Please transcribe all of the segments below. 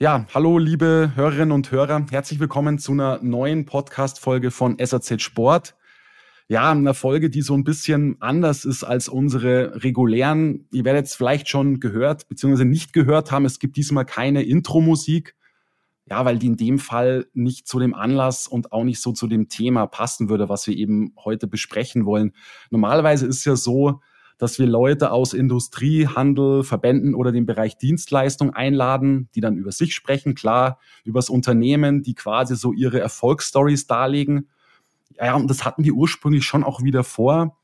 Ja, hallo liebe Hörerinnen und Hörer, herzlich willkommen zu einer neuen Podcast-Folge von SAZ Sport. Ja, eine Folge, die so ein bisschen anders ist als unsere regulären. Ihr werdet es vielleicht schon gehört bzw. nicht gehört haben. Es gibt diesmal keine Intro-Musik. Ja, weil die in dem Fall nicht zu dem Anlass und auch nicht so zu dem Thema passen würde, was wir eben heute besprechen wollen. Normalerweise ist ja so, dass wir Leute aus Industrie, Handel, Verbänden oder dem Bereich Dienstleistung einladen, die dann über sich sprechen, klar, übers Unternehmen, die quasi so ihre Erfolgsstories darlegen. Ja, und das hatten wir ursprünglich schon auch wieder vor.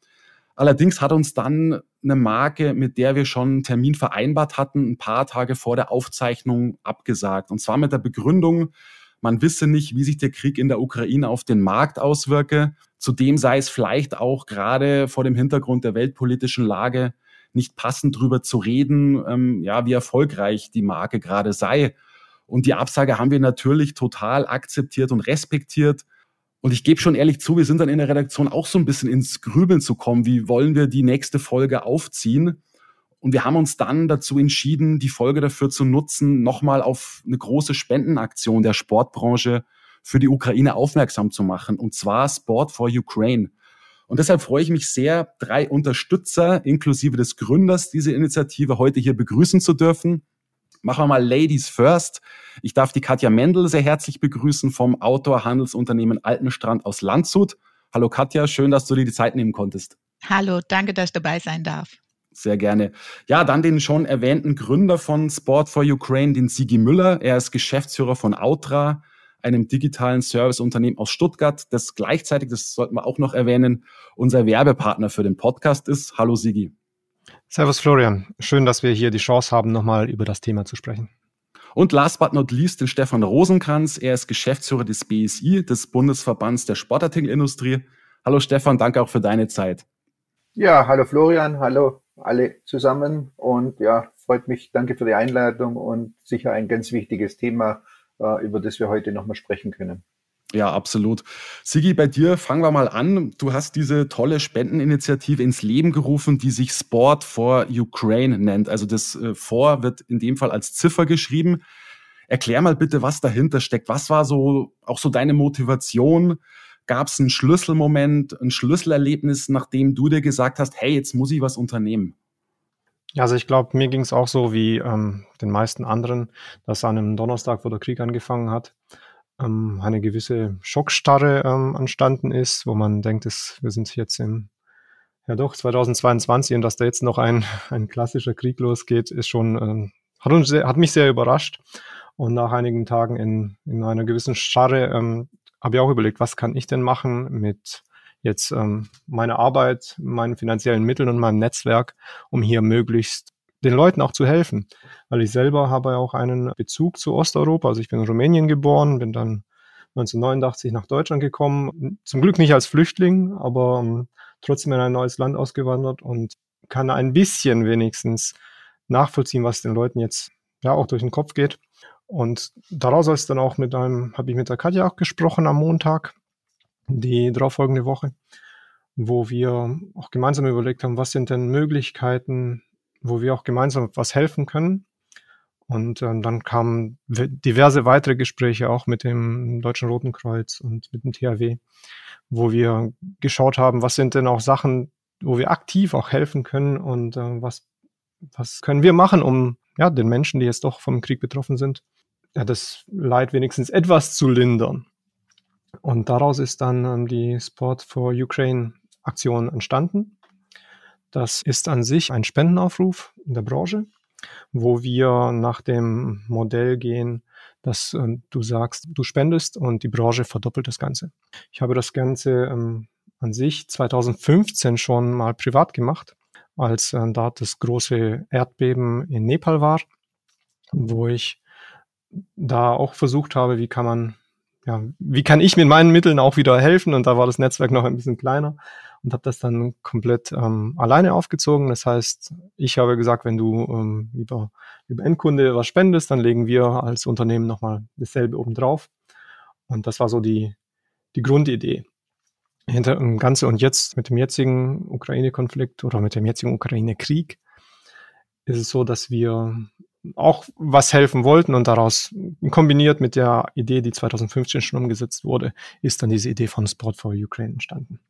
Allerdings hat uns dann eine Marke, mit der wir schon einen Termin vereinbart hatten, ein paar Tage vor der Aufzeichnung abgesagt. Und zwar mit der Begründung, man wisse nicht, wie sich der Krieg in der Ukraine auf den Markt auswirke. Zudem sei es vielleicht auch gerade vor dem Hintergrund der weltpolitischen Lage nicht passend drüber zu reden, ähm, ja, wie erfolgreich die Marke gerade sei. Und die Absage haben wir natürlich total akzeptiert und respektiert. Und ich gebe schon ehrlich zu, wir sind dann in der Redaktion auch so ein bisschen ins Grübeln zu kommen. Wie wollen wir die nächste Folge aufziehen? Und wir haben uns dann dazu entschieden, die Folge dafür zu nutzen, nochmal auf eine große Spendenaktion der Sportbranche für die Ukraine aufmerksam zu machen, und zwar Sport for Ukraine. Und deshalb freue ich mich sehr, drei Unterstützer inklusive des Gründers dieser Initiative heute hier begrüßen zu dürfen. Machen wir mal Ladies First. Ich darf die Katja Mendel sehr herzlich begrüßen vom Outdoor-Handelsunternehmen Altenstrand aus Landshut. Hallo Katja, schön, dass du dir die Zeit nehmen konntest. Hallo, danke, dass ich dabei sein darf. Sehr gerne. Ja, dann den schon erwähnten Gründer von Sport for Ukraine, den Sigi Müller. Er ist Geschäftsführer von Outra, einem digitalen Serviceunternehmen aus Stuttgart, das gleichzeitig, das sollten wir auch noch erwähnen, unser Werbepartner für den Podcast ist. Hallo Sigi. Servus Florian. Schön, dass wir hier die Chance haben, nochmal über das Thema zu sprechen. Und last but not least den Stefan Rosenkranz. Er ist Geschäftsführer des BSI, des Bundesverbands der Sportartikelindustrie. Hallo Stefan, danke auch für deine Zeit. Ja, hallo Florian, hallo alle zusammen und ja, freut mich. Danke für die Einladung und sicher ein ganz wichtiges Thema, äh, über das wir heute nochmal sprechen können. Ja, absolut. Sigi, bei dir fangen wir mal an. Du hast diese tolle Spendeninitiative ins Leben gerufen, die sich Sport for Ukraine nennt. Also das äh, For wird in dem Fall als Ziffer geschrieben. Erklär mal bitte, was dahinter steckt. Was war so auch so deine Motivation? Gab es einen Schlüsselmoment, ein Schlüsselerlebnis, nachdem du dir gesagt hast, hey, jetzt muss ich was unternehmen? Also ich glaube, mir ging es auch so wie ähm, den meisten anderen, dass an einem Donnerstag, wo der Krieg angefangen hat, ähm, eine gewisse Schockstarre ähm, entstanden ist, wo man denkt, dass wir sind jetzt im ja doch 2022 und dass da jetzt noch ein, ein klassischer Krieg losgeht, ist schon ähm, hat, uns sehr, hat mich sehr überrascht. Und nach einigen Tagen in, in einer gewissen Starre ähm, habe ich auch überlegt, was kann ich denn machen mit jetzt ähm, meiner Arbeit, meinen finanziellen Mitteln und meinem Netzwerk, um hier möglichst den Leuten auch zu helfen. Weil ich selber habe ja auch einen Bezug zu Osteuropa. Also ich bin in Rumänien geboren, bin dann 1989 nach Deutschland gekommen. Zum Glück nicht als Flüchtling, aber ähm, trotzdem in ein neues Land ausgewandert und kann ein bisschen wenigstens nachvollziehen, was den Leuten jetzt ja auch durch den Kopf geht. Und daraus ist dann auch mit einem, habe ich mit der Katja auch gesprochen am Montag, die darauffolgende Woche, wo wir auch gemeinsam überlegt haben, was sind denn Möglichkeiten, wo wir auch gemeinsam was helfen können. Und äh, dann kamen diverse weitere Gespräche auch mit dem Deutschen Roten Kreuz und mit dem THW, wo wir geschaut haben, was sind denn auch Sachen, wo wir aktiv auch helfen können und äh, was, was können wir machen, um ja, den Menschen, die jetzt doch vom Krieg betroffen sind, ja, das Leid wenigstens etwas zu lindern. Und daraus ist dann ähm, die Sport for Ukraine Aktion entstanden. Das ist an sich ein Spendenaufruf in der Branche, wo wir nach dem Modell gehen, dass äh, du sagst, du spendest und die Branche verdoppelt das Ganze. Ich habe das Ganze ähm, an sich 2015 schon mal privat gemacht, als äh, da das große Erdbeben in Nepal war, wo ich da auch versucht habe, wie kann man, ja, wie kann ich mit meinen Mitteln auch wieder helfen? Und da war das Netzwerk noch ein bisschen kleiner und habe das dann komplett ähm, alleine aufgezogen. Das heißt, ich habe gesagt, wenn du ähm, lieber, lieber Endkunde was spendest, dann legen wir als Unternehmen nochmal dasselbe obendrauf. Und das war so die, die Grundidee hinter dem Ganze. Und jetzt mit dem jetzigen Ukraine-Konflikt oder mit dem jetzigen Ukraine-Krieg ist es so, dass wir auch was helfen wollten und daraus kombiniert mit der Idee, die 2015 schon umgesetzt wurde, ist dann diese Idee von Sport for Ukraine entstanden.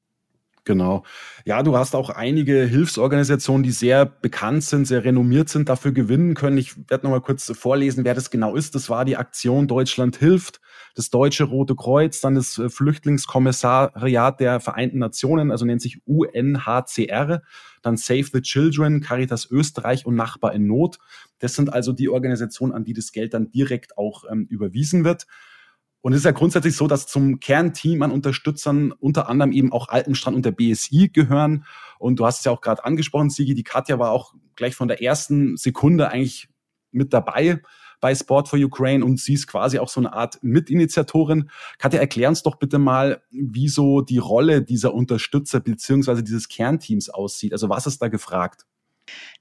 Genau. Ja, du hast auch einige Hilfsorganisationen, die sehr bekannt sind, sehr renommiert sind, dafür gewinnen können. Ich werde noch mal kurz vorlesen, wer das genau ist. Das war die Aktion Deutschland hilft, das Deutsche Rote Kreuz, dann das äh, Flüchtlingskommissariat der Vereinten Nationen, also nennt sich UNHCR, dann Save the Children, Caritas Österreich und Nachbar in Not. Das sind also die Organisationen, an die das Geld dann direkt auch ähm, überwiesen wird. Und es ist ja grundsätzlich so, dass zum Kernteam an Unterstützern unter anderem eben auch Alpenstrand und der BSI gehören. Und du hast es ja auch gerade angesprochen, Sigi, die Katja war auch gleich von der ersten Sekunde eigentlich mit dabei bei Sport for Ukraine und sie ist quasi auch so eine Art Mitinitiatorin. Katja, erklär uns doch bitte mal, wieso die Rolle dieser Unterstützer beziehungsweise dieses Kernteams aussieht. Also was ist da gefragt?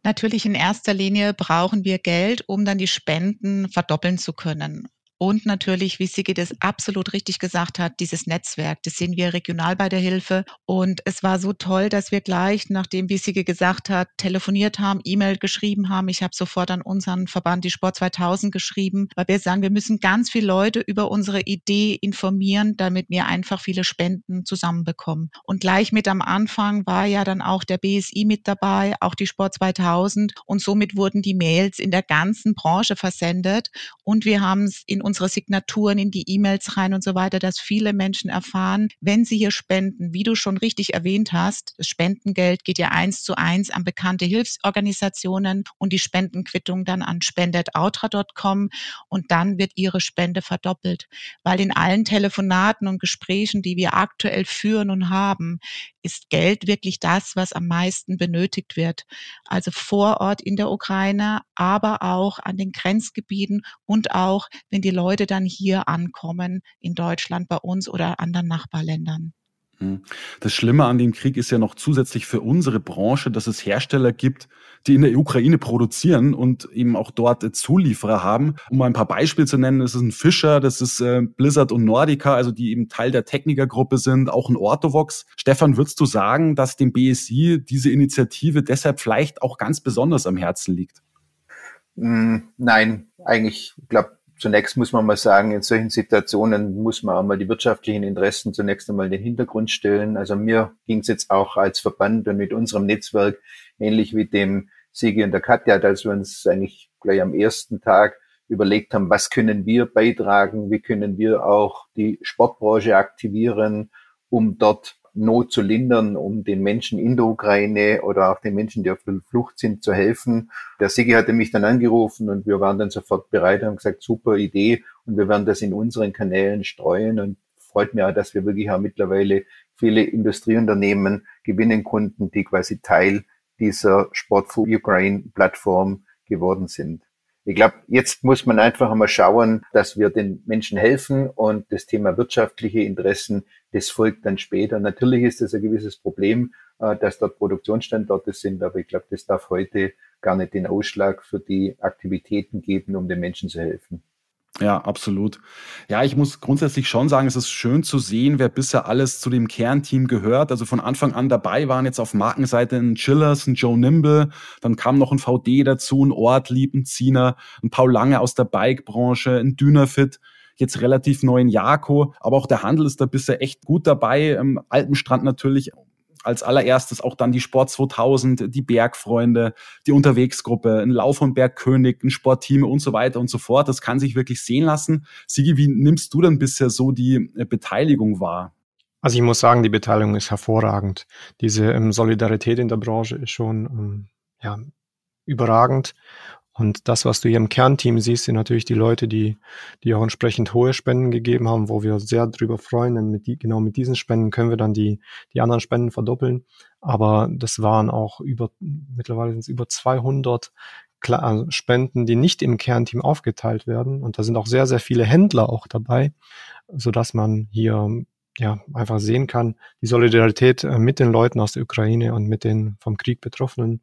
Natürlich in erster Linie brauchen wir Geld, um dann die Spenden verdoppeln zu können. Und natürlich, wie Sigi das absolut richtig gesagt hat, dieses Netzwerk, das sehen wir regional bei der Hilfe. Und es war so toll, dass wir gleich, nachdem, wie Sigi gesagt hat, telefoniert haben, E-Mail geschrieben haben. Ich habe sofort an unseren Verband, die Sport 2000, geschrieben, weil wir sagen, wir müssen ganz viele Leute über unsere Idee informieren, damit wir einfach viele Spenden zusammenbekommen. Und gleich mit am Anfang war ja dann auch der BSI mit dabei, auch die Sport 2000. Und somit wurden die Mails in der ganzen Branche versendet. Und wir haben es in unsere Signaturen in die E-Mails rein und so weiter, dass viele Menschen erfahren, wenn sie hier spenden, wie du schon richtig erwähnt hast, das Spendengeld geht ja eins zu eins an bekannte Hilfsorganisationen und die Spendenquittung dann an spendetoutra.com und dann wird ihre Spende verdoppelt. Weil in allen Telefonaten und Gesprächen, die wir aktuell führen und haben, ist Geld wirklich das, was am meisten benötigt wird. Also vor Ort in der Ukraine, aber auch an den Grenzgebieten und auch, wenn die Leute dann hier ankommen in Deutschland bei uns oder anderen Nachbarländern. Hm. Das Schlimme an dem Krieg ist ja noch zusätzlich für unsere Branche, dass es Hersteller gibt, die in der Ukraine produzieren und eben auch dort Zulieferer haben. Um mal ein paar Beispiele zu nennen, das ist ein Fischer, das ist äh, Blizzard und Nordica, also die eben Teil der Technikergruppe sind, auch ein Orthovox. Stefan, würdest du sagen, dass dem BSI diese Initiative deshalb vielleicht auch ganz besonders am Herzen liegt? Hm, nein, eigentlich, ich glaube, zunächst muss man mal sagen, in solchen Situationen muss man auch mal die wirtschaftlichen Interessen zunächst einmal in den Hintergrund stellen. Also mir ging es jetzt auch als Verband und mit unserem Netzwerk ähnlich wie dem Sigi und der Katja, als wir uns eigentlich gleich am ersten Tag überlegt haben, was können wir beitragen, wie können wir auch die Sportbranche aktivieren, um dort Not zu lindern, um den Menschen in der Ukraine oder auch den Menschen, die auf der Flucht sind, zu helfen. Der Sigi hatte mich dann angerufen und wir waren dann sofort bereit und haben gesagt, super Idee und wir werden das in unseren Kanälen streuen und freut mich auch, dass wir wirklich auch mittlerweile viele Industrieunternehmen gewinnen konnten, die quasi Teil dieser Sport for Ukraine Plattform geworden sind. Ich glaube, jetzt muss man einfach einmal schauen, dass wir den Menschen helfen und das Thema wirtschaftliche Interessen, das folgt dann später. Natürlich ist es ein gewisses Problem, äh, dass dort Produktionsstandorte sind, aber ich glaube, das darf heute gar nicht den Ausschlag für die Aktivitäten geben, um den Menschen zu helfen. Ja, absolut. Ja, ich muss grundsätzlich schon sagen, es ist schön zu sehen, wer bisher alles zu dem Kernteam gehört. Also von Anfang an dabei waren jetzt auf Markenseite ein Chillers, ein Joe Nimble, dann kam noch ein VD dazu, ein Ortlieb, ein Ziener, ein Paul Lange aus der Bike-Branche, ein Dynafit, jetzt relativ neu ein Jako, aber auch der Handel ist da bisher echt gut dabei. Im Alpenstrand natürlich als allererstes auch dann die Sport 2000, die Bergfreunde, die Unterwegsgruppe, ein Lauf- und Bergkönig, ein Sportteam und so weiter und so fort. Das kann sich wirklich sehen lassen. Sigi, wie nimmst du denn bisher so die äh, Beteiligung wahr? Also ich muss sagen, die Beteiligung ist hervorragend. Diese ähm, Solidarität in der Branche ist schon ähm, ja, überragend. Und das, was du hier im Kernteam siehst, sind natürlich die Leute, die, die auch entsprechend hohe Spenden gegeben haben, wo wir sehr drüber freuen. Denn mit die, genau mit diesen Spenden können wir dann die, die anderen Spenden verdoppeln. Aber das waren auch über, mittlerweile sind es über 200 also Spenden, die nicht im Kernteam aufgeteilt werden. Und da sind auch sehr, sehr viele Händler auch dabei, so dass man hier ja, einfach sehen kann, die Solidarität äh, mit den Leuten aus der Ukraine und mit den vom Krieg Betroffenen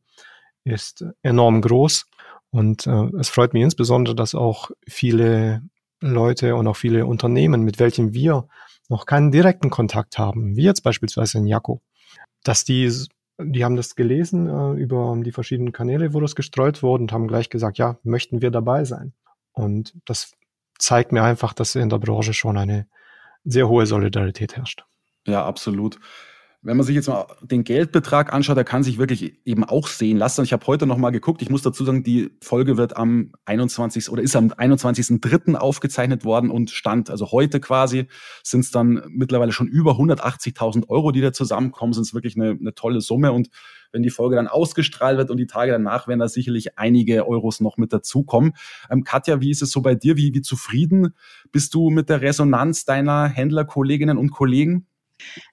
ist enorm groß. Und äh, es freut mich insbesondere, dass auch viele Leute und auch viele Unternehmen, mit welchen wir noch keinen direkten Kontakt haben, wie jetzt beispielsweise in Jako, dass die die haben das gelesen äh, über die verschiedenen Kanäle, wo das gestreut wurde und haben gleich gesagt, ja, möchten wir dabei sein. Und das zeigt mir einfach, dass in der Branche schon eine sehr hohe Solidarität herrscht. Ja, absolut. Wenn man sich jetzt mal den Geldbetrag anschaut, der kann sich wirklich eben auch sehen lassen. Ich habe heute noch mal geguckt. Ich muss dazu sagen, die Folge wird am 21. oder ist am 21.03. aufgezeichnet worden und stand, also heute quasi, sind es dann mittlerweile schon über 180.000 Euro, die da zusammenkommen. Sind es wirklich eine, eine tolle Summe. Und wenn die Folge dann ausgestrahlt wird und die Tage danach werden da sicherlich einige Euros noch mit dazukommen. Ähm, Katja, wie ist es so bei dir? Wie, wie zufrieden bist du mit der Resonanz deiner Händlerkolleginnen und Kollegen?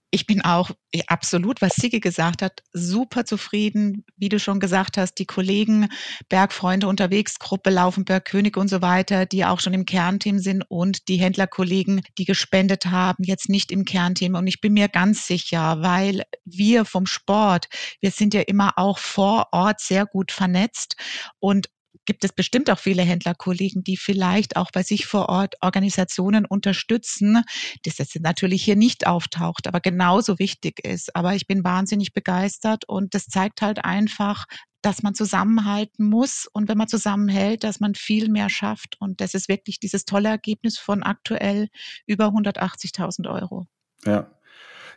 Ich bin auch absolut, was Sigi gesagt hat, super zufrieden. Wie du schon gesagt hast, die Kollegen, Bergfreunde unterwegs, Gruppe Laufenberg, König und so weiter, die auch schon im Kernteam sind und die Händlerkollegen, die gespendet haben, jetzt nicht im Kernteam. Und ich bin mir ganz sicher, weil wir vom Sport, wir sind ja immer auch vor Ort sehr gut vernetzt und gibt es bestimmt auch viele Händlerkollegen, die vielleicht auch bei sich vor Ort Organisationen unterstützen, das jetzt natürlich hier nicht auftaucht, aber genauso wichtig ist. Aber ich bin wahnsinnig begeistert und das zeigt halt einfach, dass man zusammenhalten muss und wenn man zusammenhält, dass man viel mehr schafft. Und das ist wirklich dieses tolle Ergebnis von aktuell über 180.000 Euro. Ja,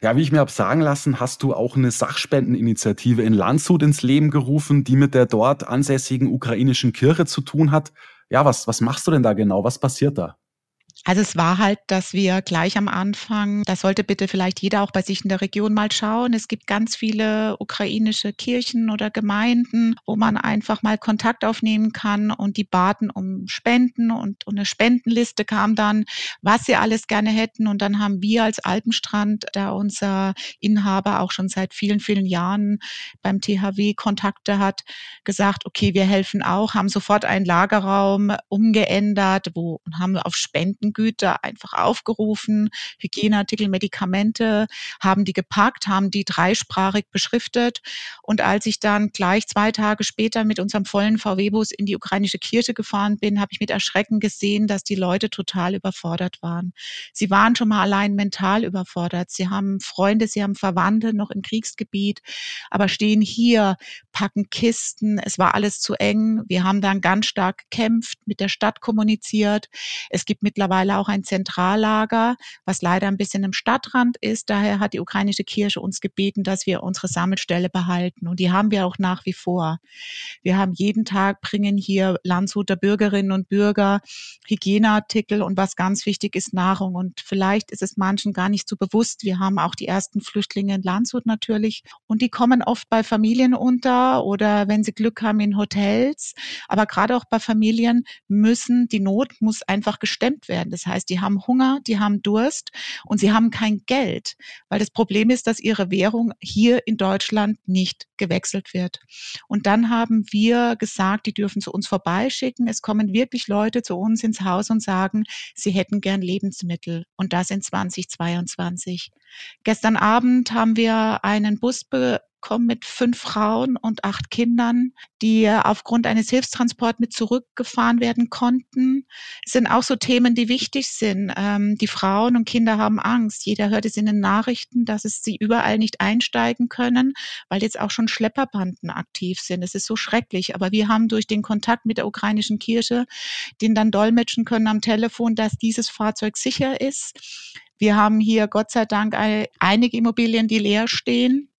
ja, wie ich mir habe sagen lassen, hast du auch eine Sachspendeninitiative in Landshut ins Leben gerufen, die mit der dort ansässigen ukrainischen Kirche zu tun hat. Ja, was, was machst du denn da genau? Was passiert da? Also es war halt, dass wir gleich am Anfang, da sollte bitte vielleicht jeder auch bei sich in der Region mal schauen. Es gibt ganz viele ukrainische Kirchen oder Gemeinden, wo man einfach mal Kontakt aufnehmen kann und die baten um Spenden und, und eine Spendenliste kam dann, was sie alles gerne hätten. Und dann haben wir als Alpenstrand, da unser Inhaber auch schon seit vielen, vielen Jahren beim THW Kontakte hat, gesagt, okay, wir helfen auch, haben sofort einen Lagerraum umgeändert, wo und haben auf Spenden Güter einfach aufgerufen, Hygieneartikel, Medikamente, haben die gepackt, haben die dreisprachig beschriftet. Und als ich dann gleich zwei Tage später mit unserem vollen VW-Bus in die ukrainische Kirche gefahren bin, habe ich mit Erschrecken gesehen, dass die Leute total überfordert waren. Sie waren schon mal allein mental überfordert. Sie haben Freunde, sie haben Verwandte noch im Kriegsgebiet, aber stehen hier, packen Kisten. Es war alles zu eng. Wir haben dann ganz stark gekämpft, mit der Stadt kommuniziert. Es gibt mittlerweile mittlerweile auch ein Zentrallager, was leider ein bisschen im Stadtrand ist. Daher hat die ukrainische Kirche uns gebeten, dass wir unsere Sammelstelle behalten. Und die haben wir auch nach wie vor. Wir haben jeden Tag, bringen hier Landshuter Bürgerinnen und Bürger Hygieneartikel und was ganz wichtig ist, Nahrung. Und vielleicht ist es manchen gar nicht so bewusst. Wir haben auch die ersten Flüchtlinge in Landshut natürlich. Und die kommen oft bei Familien unter oder wenn sie Glück haben in Hotels. Aber gerade auch bei Familien müssen, die Not muss einfach gestemmt werden. Das heißt, die haben Hunger, die haben Durst und sie haben kein Geld, weil das Problem ist, dass ihre Währung hier in Deutschland nicht gewechselt wird. Und dann haben wir gesagt, die dürfen zu uns vorbeischicken. Es kommen wirklich Leute zu uns ins Haus und sagen, sie hätten gern Lebensmittel und das in 2022. Gestern Abend haben wir einen Bus kommen mit fünf Frauen und acht Kindern, die aufgrund eines Hilfstransports mit zurückgefahren werden konnten. Es sind auch so Themen, die wichtig sind. Ähm, die Frauen und Kinder haben Angst. Jeder hört es in den Nachrichten, dass es sie überall nicht einsteigen können, weil jetzt auch schon Schlepperbanden aktiv sind. Es ist so schrecklich. Aber wir haben durch den Kontakt mit der ukrainischen Kirche den dann dolmetschen können am Telefon, dass dieses Fahrzeug sicher ist. Wir haben hier Gott sei Dank einige Immobilien, die leer stehen.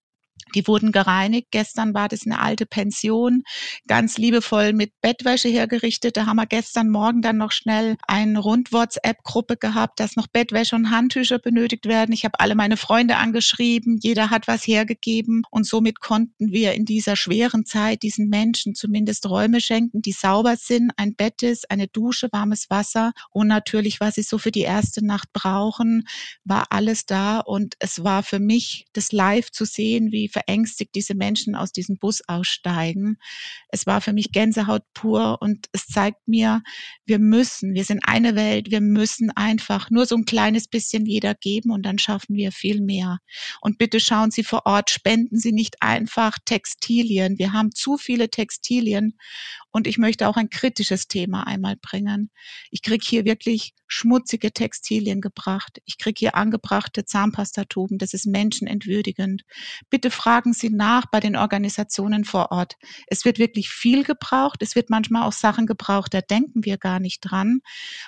Die wurden gereinigt. Gestern war das eine alte Pension, ganz liebevoll mit Bettwäsche hergerichtet. Da haben wir gestern Morgen dann noch schnell eine Rund-WhatsApp-Gruppe gehabt, dass noch Bettwäsche und Handtücher benötigt werden. Ich habe alle meine Freunde angeschrieben. Jeder hat was hergegeben. Und somit konnten wir in dieser schweren Zeit diesen Menschen zumindest Räume schenken, die sauber sind. Ein Bett ist, eine Dusche, warmes Wasser und natürlich, was sie so für die erste Nacht brauchen, war alles da. Und es war für mich das live zu sehen, wie verängstigt diese Menschen aus diesem Bus aussteigen. Es war für mich Gänsehaut pur und es zeigt mir, wir müssen, wir sind eine Welt, wir müssen einfach nur so ein kleines bisschen jeder geben und dann schaffen wir viel mehr. Und bitte schauen Sie vor Ort, spenden Sie nicht einfach Textilien. Wir haben zu viele Textilien und ich möchte auch ein kritisches Thema einmal bringen. Ich kriege hier wirklich schmutzige Textilien gebracht. Ich kriege hier angebrachte Zahnpastatuben. Das ist menschenentwürdigend. Bitte fragen Sie nach bei den Organisationen vor Ort. Es wird wirklich viel gebraucht. Es wird manchmal auch Sachen gebraucht, da denken wir gar nicht dran.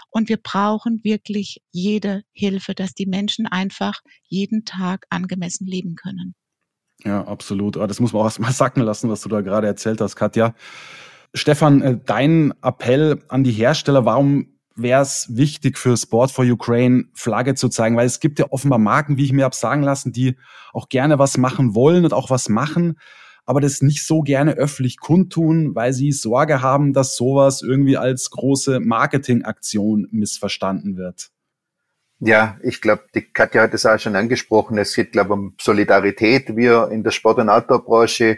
Und wir brauchen wirklich jede Hilfe, dass die Menschen einfach jeden Tag angemessen leben können. Ja, absolut. Aber das muss man auch erstmal sacken lassen, was du da gerade erzählt hast, Katja. Stefan, äh, dein Appell an die Hersteller, warum wäre es wichtig für Sport for Ukraine Flagge zu zeigen? Weil es gibt ja offenbar Marken, wie ich mir habe sagen lassen, die auch gerne was machen wollen und auch was machen, aber das nicht so gerne öffentlich kundtun, weil sie Sorge haben, dass sowas irgendwie als große Marketingaktion missverstanden wird. Ja, ich glaube, die Katja hat es auch schon angesprochen. Es geht, glaube ich, um Solidarität. Wir in der Sport- und Outdoor-Branche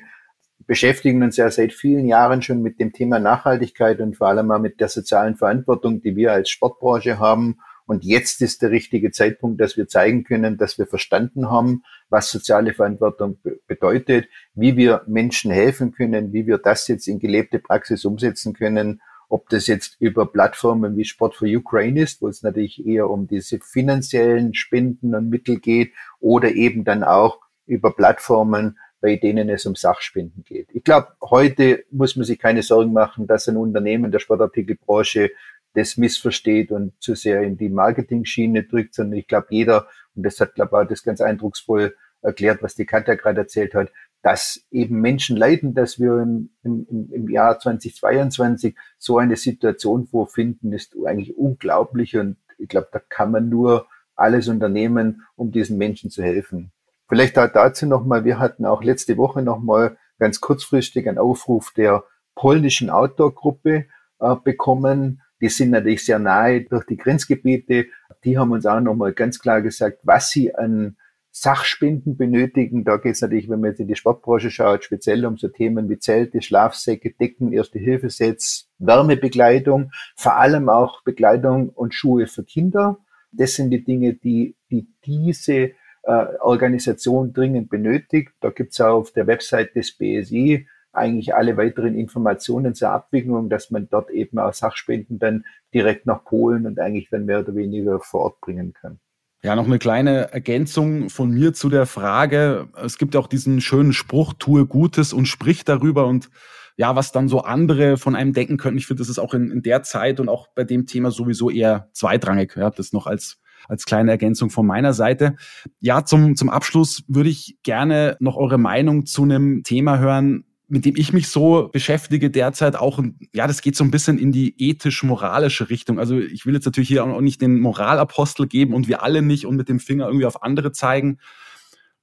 beschäftigen uns ja seit vielen Jahren schon mit dem Thema Nachhaltigkeit und vor allem auch mit der sozialen Verantwortung, die wir als Sportbranche haben. Und jetzt ist der richtige Zeitpunkt, dass wir zeigen können, dass wir verstanden haben, was soziale Verantwortung bedeutet, wie wir Menschen helfen können, wie wir das jetzt in gelebte Praxis umsetzen können ob das jetzt über Plattformen wie Sport for Ukraine ist, wo es natürlich eher um diese finanziellen Spenden und Mittel geht, oder eben dann auch über Plattformen, bei denen es um Sachspenden geht. Ich glaube, heute muss man sich keine Sorgen machen, dass ein Unternehmen der Sportartikelbranche das missversteht und zu sehr in die Marketing-Schiene drückt, sondern ich glaube, jeder, und das hat, glaube ich, auch das ganz eindrucksvoll erklärt, was die Katja gerade erzählt hat, dass eben Menschen leiden, dass wir im, im, im Jahr 2022 so eine Situation vorfinden, ist eigentlich unglaublich und ich glaube, da kann man nur alles unternehmen, um diesen Menschen zu helfen. Vielleicht auch dazu nochmal, wir hatten auch letzte Woche nochmal ganz kurzfristig einen Aufruf der polnischen Outdoor-Gruppe äh, bekommen. Die sind natürlich sehr nahe durch die Grenzgebiete. Die haben uns auch nochmal ganz klar gesagt, was sie an Sachspenden benötigen. Da geht es natürlich, wenn man jetzt in die Sportbranche schaut, speziell um so Themen wie Zelte, Schlafsäcke, Decken, Erste Hilfesets, Wärmebekleidung, vor allem auch Bekleidung und Schuhe für Kinder. Das sind die Dinge, die, die diese äh, Organisation dringend benötigt. Da gibt's auch auf der Website des BSI eigentlich alle weiteren Informationen zur Abwicklung, dass man dort eben auch Sachspenden dann direkt nach Polen und eigentlich dann mehr oder weniger vor Ort bringen kann. Ja, noch eine kleine Ergänzung von mir zu der Frage. Es gibt auch diesen schönen Spruch, tue Gutes und sprich darüber und ja, was dann so andere von einem denken könnten. Ich finde, das ist auch in, in der Zeit und auch bei dem Thema sowieso eher zweitrangig. Ja, das noch als als kleine Ergänzung von meiner Seite. Ja, zum, zum Abschluss würde ich gerne noch eure Meinung zu einem Thema hören, mit dem ich mich so beschäftige derzeit auch, ja, das geht so ein bisschen in die ethisch-moralische Richtung. Also ich will jetzt natürlich hier auch nicht den Moralapostel geben und wir alle nicht und mit dem Finger irgendwie auf andere zeigen.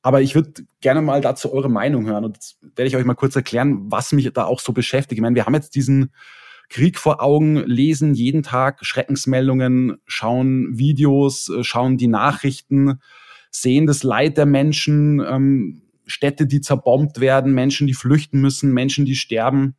Aber ich würde gerne mal dazu eure Meinung hören und jetzt werde ich euch mal kurz erklären, was mich da auch so beschäftigt. Ich meine, wir haben jetzt diesen Krieg vor Augen, lesen jeden Tag Schreckensmeldungen, schauen Videos, äh, schauen die Nachrichten, sehen das Leid der Menschen, ähm, Städte, die zerbombt werden, Menschen, die flüchten müssen, Menschen, die sterben.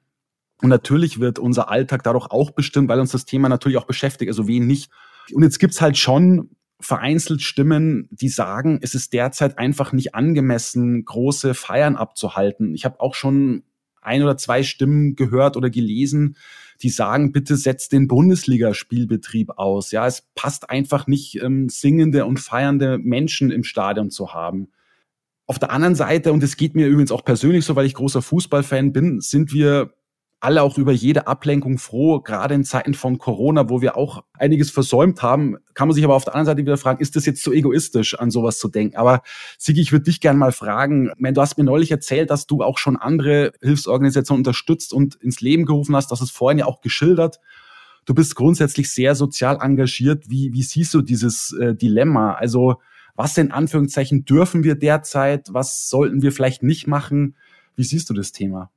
Und natürlich wird unser Alltag dadurch auch bestimmt, weil uns das Thema natürlich auch beschäftigt, also wen nicht. Und jetzt gibt's halt schon vereinzelt Stimmen, die sagen, es ist derzeit einfach nicht angemessen, große Feiern abzuhalten. Ich habe auch schon ein oder zwei Stimmen gehört oder gelesen, die sagen, bitte setzt den Bundesligaspielbetrieb aus. Ja, es passt einfach nicht, ähm, singende und feiernde Menschen im Stadion zu haben. Auf der anderen Seite, und es geht mir übrigens auch persönlich so, weil ich großer Fußballfan bin, sind wir alle auch über jede Ablenkung froh, gerade in Zeiten von Corona, wo wir auch einiges versäumt haben, kann man sich aber auf der anderen Seite wieder fragen, ist das jetzt zu egoistisch, an sowas zu denken? Aber Sigi, ich würde dich gerne mal fragen, du hast mir neulich erzählt, dass du auch schon andere Hilfsorganisationen unterstützt und ins Leben gerufen hast, das ist vorhin ja auch geschildert. Du bist grundsätzlich sehr sozial engagiert. Wie, wie siehst du dieses äh, Dilemma? Also was in Anführungszeichen dürfen wir derzeit? Was sollten wir vielleicht nicht machen? Wie siehst du das Thema?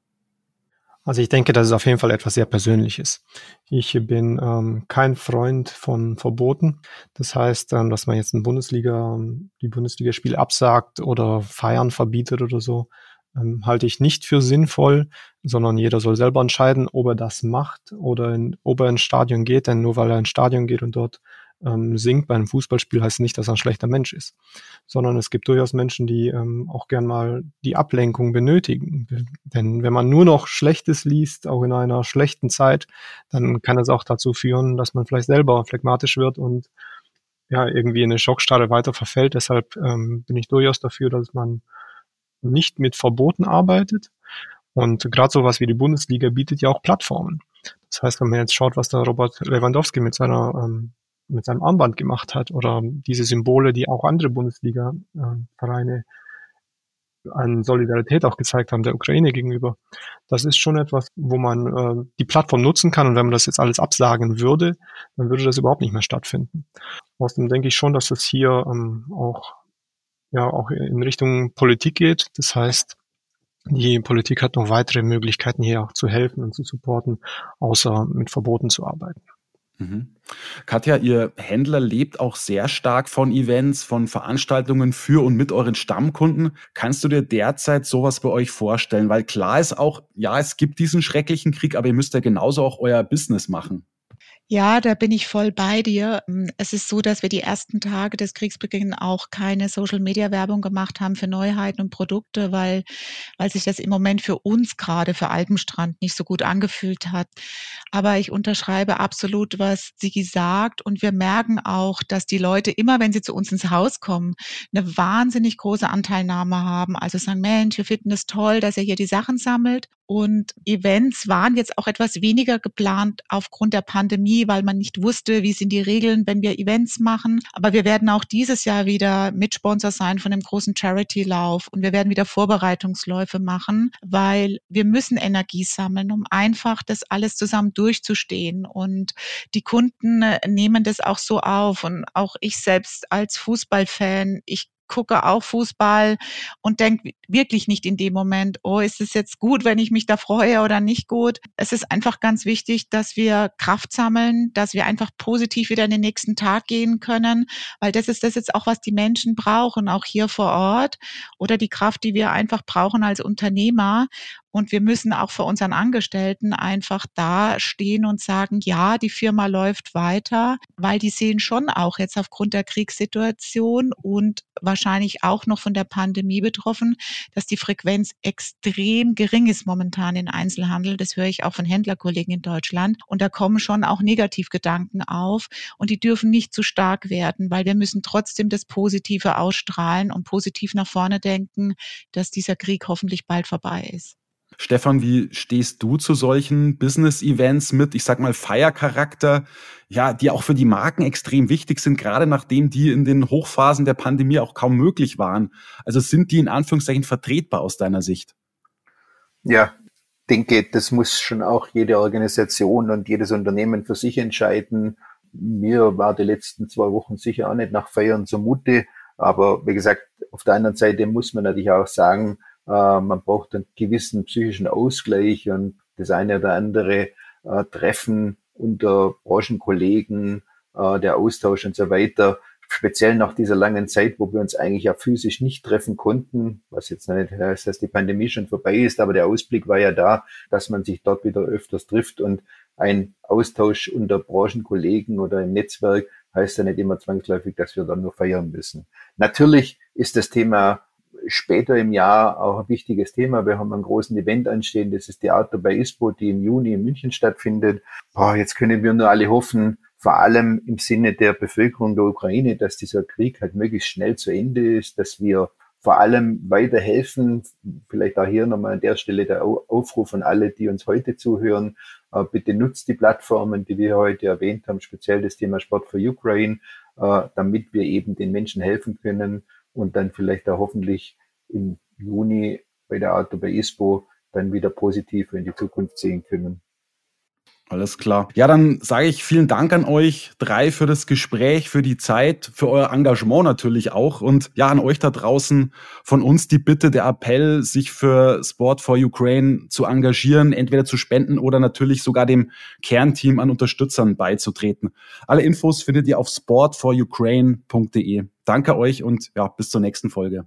Also ich denke, das ist auf jeden Fall etwas sehr Persönliches. Ich bin ähm, kein Freund von Verboten. Das heißt, ähm, dass man jetzt ein Bundesliga, die Bundesligaspiel absagt oder Feiern verbietet oder so, ähm, halte ich nicht für sinnvoll, sondern jeder soll selber entscheiden, ob er das macht oder in, ob er ins Stadion geht. Denn nur weil er ins Stadion geht und dort ähm, singt bei einem Fußballspiel, heißt nicht, dass er ein schlechter Mensch ist, sondern es gibt durchaus Menschen, die ähm, auch gern mal die Ablenkung benötigen. Denn wenn man nur noch Schlechtes liest, auch in einer schlechten Zeit, dann kann es auch dazu führen, dass man vielleicht selber phlegmatisch wird und ja, irgendwie in eine Schockstarre weiter verfällt. Deshalb ähm, bin ich durchaus dafür, dass man nicht mit Verboten arbeitet. Und gerade sowas wie die Bundesliga bietet ja auch Plattformen. Das heißt, wenn man jetzt schaut, was der Robert Lewandowski mit seiner ähm, mit seinem Armband gemacht hat oder diese Symbole, die auch andere Bundesliga-Vereine an Solidarität auch gezeigt haben der Ukraine gegenüber. Das ist schon etwas, wo man äh, die Plattform nutzen kann. Und wenn man das jetzt alles absagen würde, dann würde das überhaupt nicht mehr stattfinden. Außerdem denke ich schon, dass es hier ähm, auch ja auch in Richtung Politik geht. Das heißt, die Politik hat noch weitere Möglichkeiten hier auch zu helfen und zu supporten, außer mit Verboten zu arbeiten. Mhm. Katja, Ihr Händler lebt auch sehr stark von Events, von Veranstaltungen für und mit euren Stammkunden. Kannst du dir derzeit sowas bei euch vorstellen? Weil klar ist auch, ja, es gibt diesen schrecklichen Krieg, aber ihr müsst ja genauso auch euer Business machen. Ja, da bin ich voll bei dir. Hm, es ist so, dass wir die ersten Tage des Kriegsbeginns auch keine Social-Media-Werbung gemacht haben für Neuheiten und Produkte, weil, weil sich das im Moment für uns gerade, für Alpenstrand, nicht so gut angefühlt hat. Aber ich unterschreibe absolut, was Sigi sagt. Und wir merken auch, dass die Leute immer, wenn sie zu uns ins Haus kommen, eine wahnsinnig große Anteilnahme haben. Also sagen, Mensch, wir finden es toll, dass er hier die Sachen sammelt. Und Events waren jetzt auch etwas weniger geplant aufgrund der Pandemie, weil man nicht wusste, wie sind die Regeln, wenn wir Events machen. Aber wir werden auch dieses Jahr wieder Mitsponsor sein von dem großen Charity-Lauf und wir werden wieder Vorbereitungsläufe machen, weil wir müssen Energie sammeln, um einfach das alles zusammen durchzustehen. Und die Kunden äh, nehmen das auch so auf. Und auch ich selbst als Fußballfan, ich gucke auch Fußball und denke wirklich nicht in dem Moment, oh, ist es jetzt gut, wenn ich mich da freue oder nicht gut. Es ist einfach ganz wichtig, dass wir Kraft sammeln, dass wir einfach positiv wieder in den nächsten Tag gehen können, weil das ist das jetzt auch, was die Menschen brauchen, auch hier vor Ort oder die Kraft, die wir einfach brauchen als Unternehmer. Und wir müssen auch für unseren Angestellten einfach da stehen und sagen, ja, die Firma läuft weiter, weil die sehen schon auch jetzt aufgrund der Kriegssituation und wahrscheinlich auch noch von der Pandemie betroffen, dass die Frequenz extrem gering ist momentan im Einzelhandel. Das höre ich auch von Händlerkollegen in Deutschland. Und da kommen schon auch Negativgedanken auf und die dürfen nicht zu stark werden, weil wir müssen trotzdem das Positive ausstrahlen und positiv nach vorne denken, dass dieser Krieg hoffentlich bald vorbei ist. Stefan, wie stehst du zu solchen Business-Events mit, ich sag mal, Feiercharakter, ja, die auch für die Marken extrem wichtig sind, gerade nachdem die in den Hochphasen der Pandemie auch kaum möglich waren? Also sind die in Anführungszeichen vertretbar aus deiner Sicht? Ja, denke, das muss schon auch jede Organisation und jedes Unternehmen für sich entscheiden. Mir war die letzten zwei Wochen sicher auch nicht nach Feiern zumute. Aber wie gesagt, auf der anderen Seite muss man natürlich auch sagen, man braucht einen gewissen psychischen Ausgleich und das eine oder andere äh, Treffen unter Branchenkollegen, äh, der Austausch und so weiter. Speziell nach dieser langen Zeit, wo wir uns eigentlich ja physisch nicht treffen konnten, was jetzt nicht heißt, dass die Pandemie schon vorbei ist, aber der Ausblick war ja da, dass man sich dort wieder öfters trifft und ein Austausch unter Branchenkollegen oder im Netzwerk heißt ja nicht immer zwangsläufig, dass wir dann nur feiern müssen. Natürlich ist das Thema später im Jahr auch ein wichtiges Thema. Wir haben einen großen Event anstehen, das ist Auto bei ISPO, die im Juni in München stattfindet. Boah, jetzt können wir nur alle hoffen, vor allem im Sinne der Bevölkerung der Ukraine, dass dieser Krieg halt möglichst schnell zu Ende ist, dass wir vor allem weiterhelfen. Vielleicht auch hier nochmal an der Stelle der Aufruf an alle, die uns heute zuhören. Äh, bitte nutzt die Plattformen, die wir heute erwähnt haben, speziell das Thema Sport for Ukraine, äh, damit wir eben den Menschen helfen können und dann vielleicht auch hoffentlich im Juni bei der Auto bei ISPO dann wieder positiv in die Zukunft sehen können. Alles klar. Ja, dann sage ich vielen Dank an euch drei für das Gespräch, für die Zeit, für euer Engagement natürlich auch. Und ja, an euch da draußen von uns die Bitte, der Appell, sich für Sport for Ukraine zu engagieren, entweder zu spenden oder natürlich sogar dem Kernteam an Unterstützern beizutreten. Alle Infos findet ihr auf sportforukraine.de. Danke euch und ja, bis zur nächsten Folge.